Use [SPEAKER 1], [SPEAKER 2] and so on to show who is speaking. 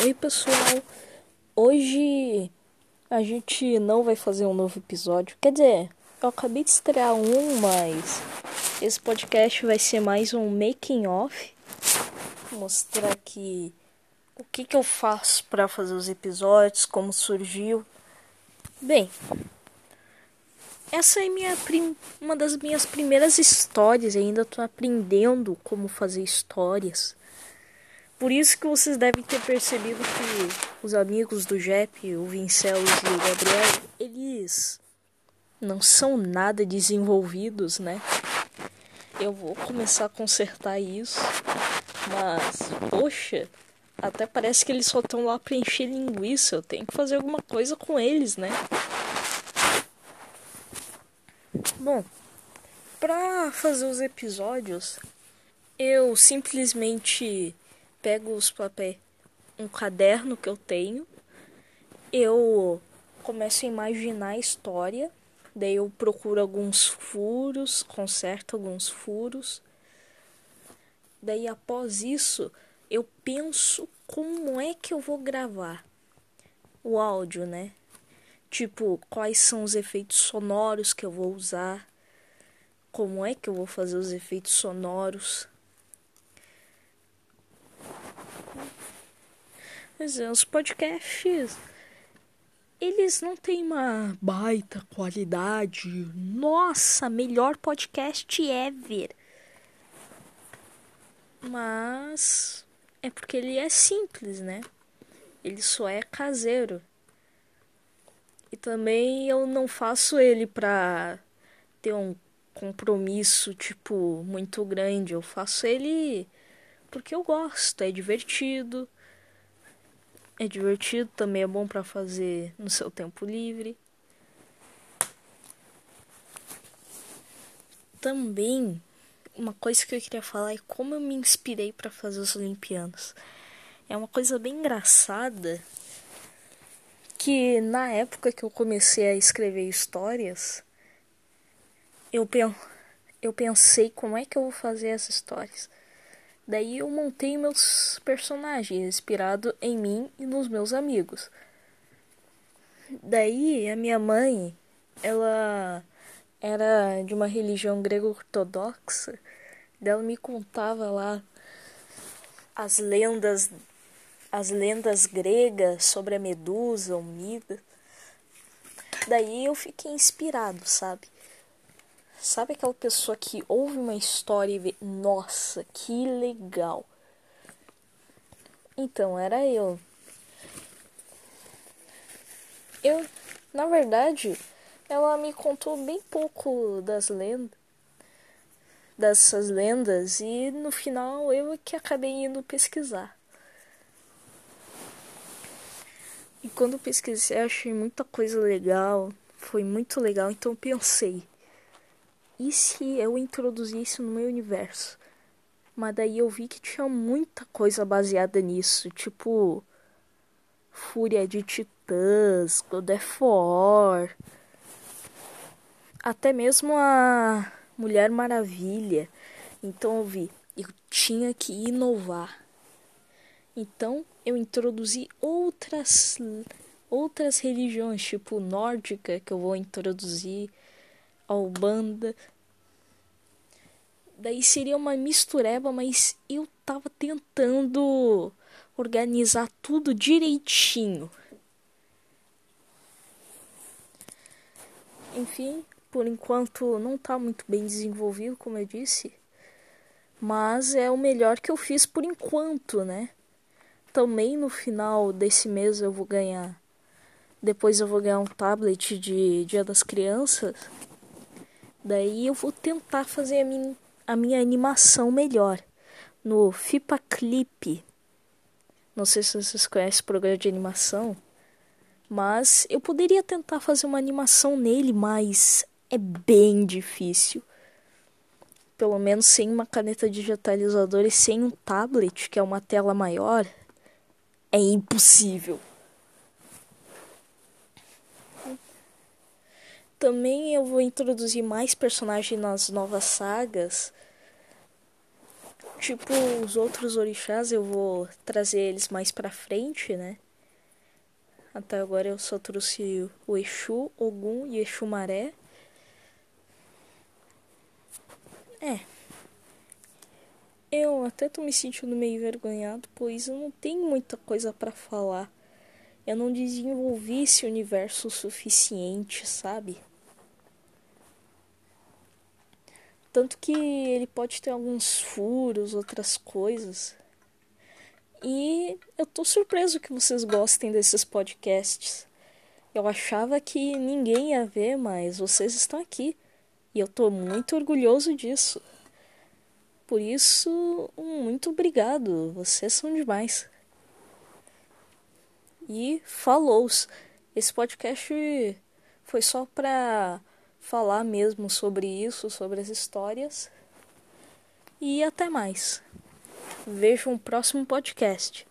[SPEAKER 1] Oi pessoal, hoje a gente não vai fazer um novo episódio. Quer dizer, eu acabei de estrear um, mas esse podcast vai ser mais um making off, mostrar aqui o que que eu faço para fazer os episódios, como surgiu. Bem, essa é minha prim... uma das minhas primeiras histórias, ainda estou aprendendo como fazer histórias. Por isso que vocês devem ter percebido que os amigos do Jep, o Vincelos e o Gabriel, eles não são nada desenvolvidos, né? Eu vou começar a consertar isso, mas, poxa, até parece que eles só estão lá para encher linguiça. Eu tenho que fazer alguma coisa com eles, né? Bom, para fazer os episódios, eu simplesmente pego os papéis, um caderno que eu tenho, eu começo a imaginar a história, daí eu procuro alguns furos, conserto alguns furos. Daí após isso, eu penso como é que eu vou gravar o áudio, né? Tipo, quais são os efeitos sonoros que eu vou usar? Como é que eu vou fazer os efeitos sonoros? Mas é, os podcasts eles não têm uma baita qualidade. Nossa, melhor podcast ever. Mas é porque ele é simples, né? Ele só é caseiro. E também eu não faço ele pra ter um compromisso, tipo, muito grande. Eu faço ele porque eu gosto, é divertido. É divertido, também é bom para fazer no seu tempo livre. Também uma coisa que eu queria falar é como eu me inspirei para fazer os Olimpianos. É uma coisa bem engraçada que na época que eu comecei a escrever histórias, eu, eu pensei como é que eu vou fazer essas histórias. Daí eu montei meus personagens, inspirado em mim e nos meus amigos. Daí a minha mãe, ela era de uma religião grego-ortodoxa. Ela me contava lá as lendas as lendas gregas sobre a Medusa, o Midas. Daí eu fiquei inspirado, sabe? Sabe aquela pessoa que ouve uma história e vê, nossa, que legal. Então, era eu. Eu, na verdade, ela me contou bem pouco das lendas, dessas lendas, e no final eu que acabei indo pesquisar. E quando pesquisei, achei muita coisa legal, foi muito legal, então pensei, e se eu introduzisse no meu universo? Mas daí eu vi que tinha muita coisa baseada nisso, tipo Fúria de Titãs, God of War, até mesmo a Mulher Maravilha. Então eu vi, eu tinha que inovar. Então eu introduzi outras outras religiões, tipo nórdica, que eu vou introduzir ao banda. Daí seria uma mistureba, mas eu tava tentando organizar tudo direitinho. Enfim, por enquanto não tá muito bem desenvolvido, como eu disse. Mas é o melhor que eu fiz por enquanto, né? também no final desse mês eu vou ganhar. Depois eu vou ganhar um tablet de Dia das Crianças. Daí eu vou tentar fazer a minha, a minha animação melhor no Fipa Clip. Não sei se vocês conhecem o programa de animação, mas eu poderia tentar fazer uma animação nele, mas é bem difícil. Pelo menos sem uma caneta digitalizadora e sem um tablet, que é uma tela maior, é impossível. Também eu vou introduzir mais personagens nas novas sagas. Tipo, os outros orixás eu vou trazer eles mais pra frente, né? Até agora eu só trouxe o Exu, Ogum e Exu Maré. É. Eu até tô me sentindo meio envergonhado, pois eu não tenho muita coisa para falar. Eu não desenvolvi esse universo o suficiente, sabe? Tanto que ele pode ter alguns furos, outras coisas. E eu tô surpreso que vocês gostem desses podcasts. Eu achava que ninguém ia ver, mas vocês estão aqui. E eu tô muito orgulhoso disso. Por isso, muito obrigado. Vocês são demais. E falou! Esse podcast foi só pra falar mesmo sobre isso, sobre as histórias. E até mais. Vejo um próximo podcast.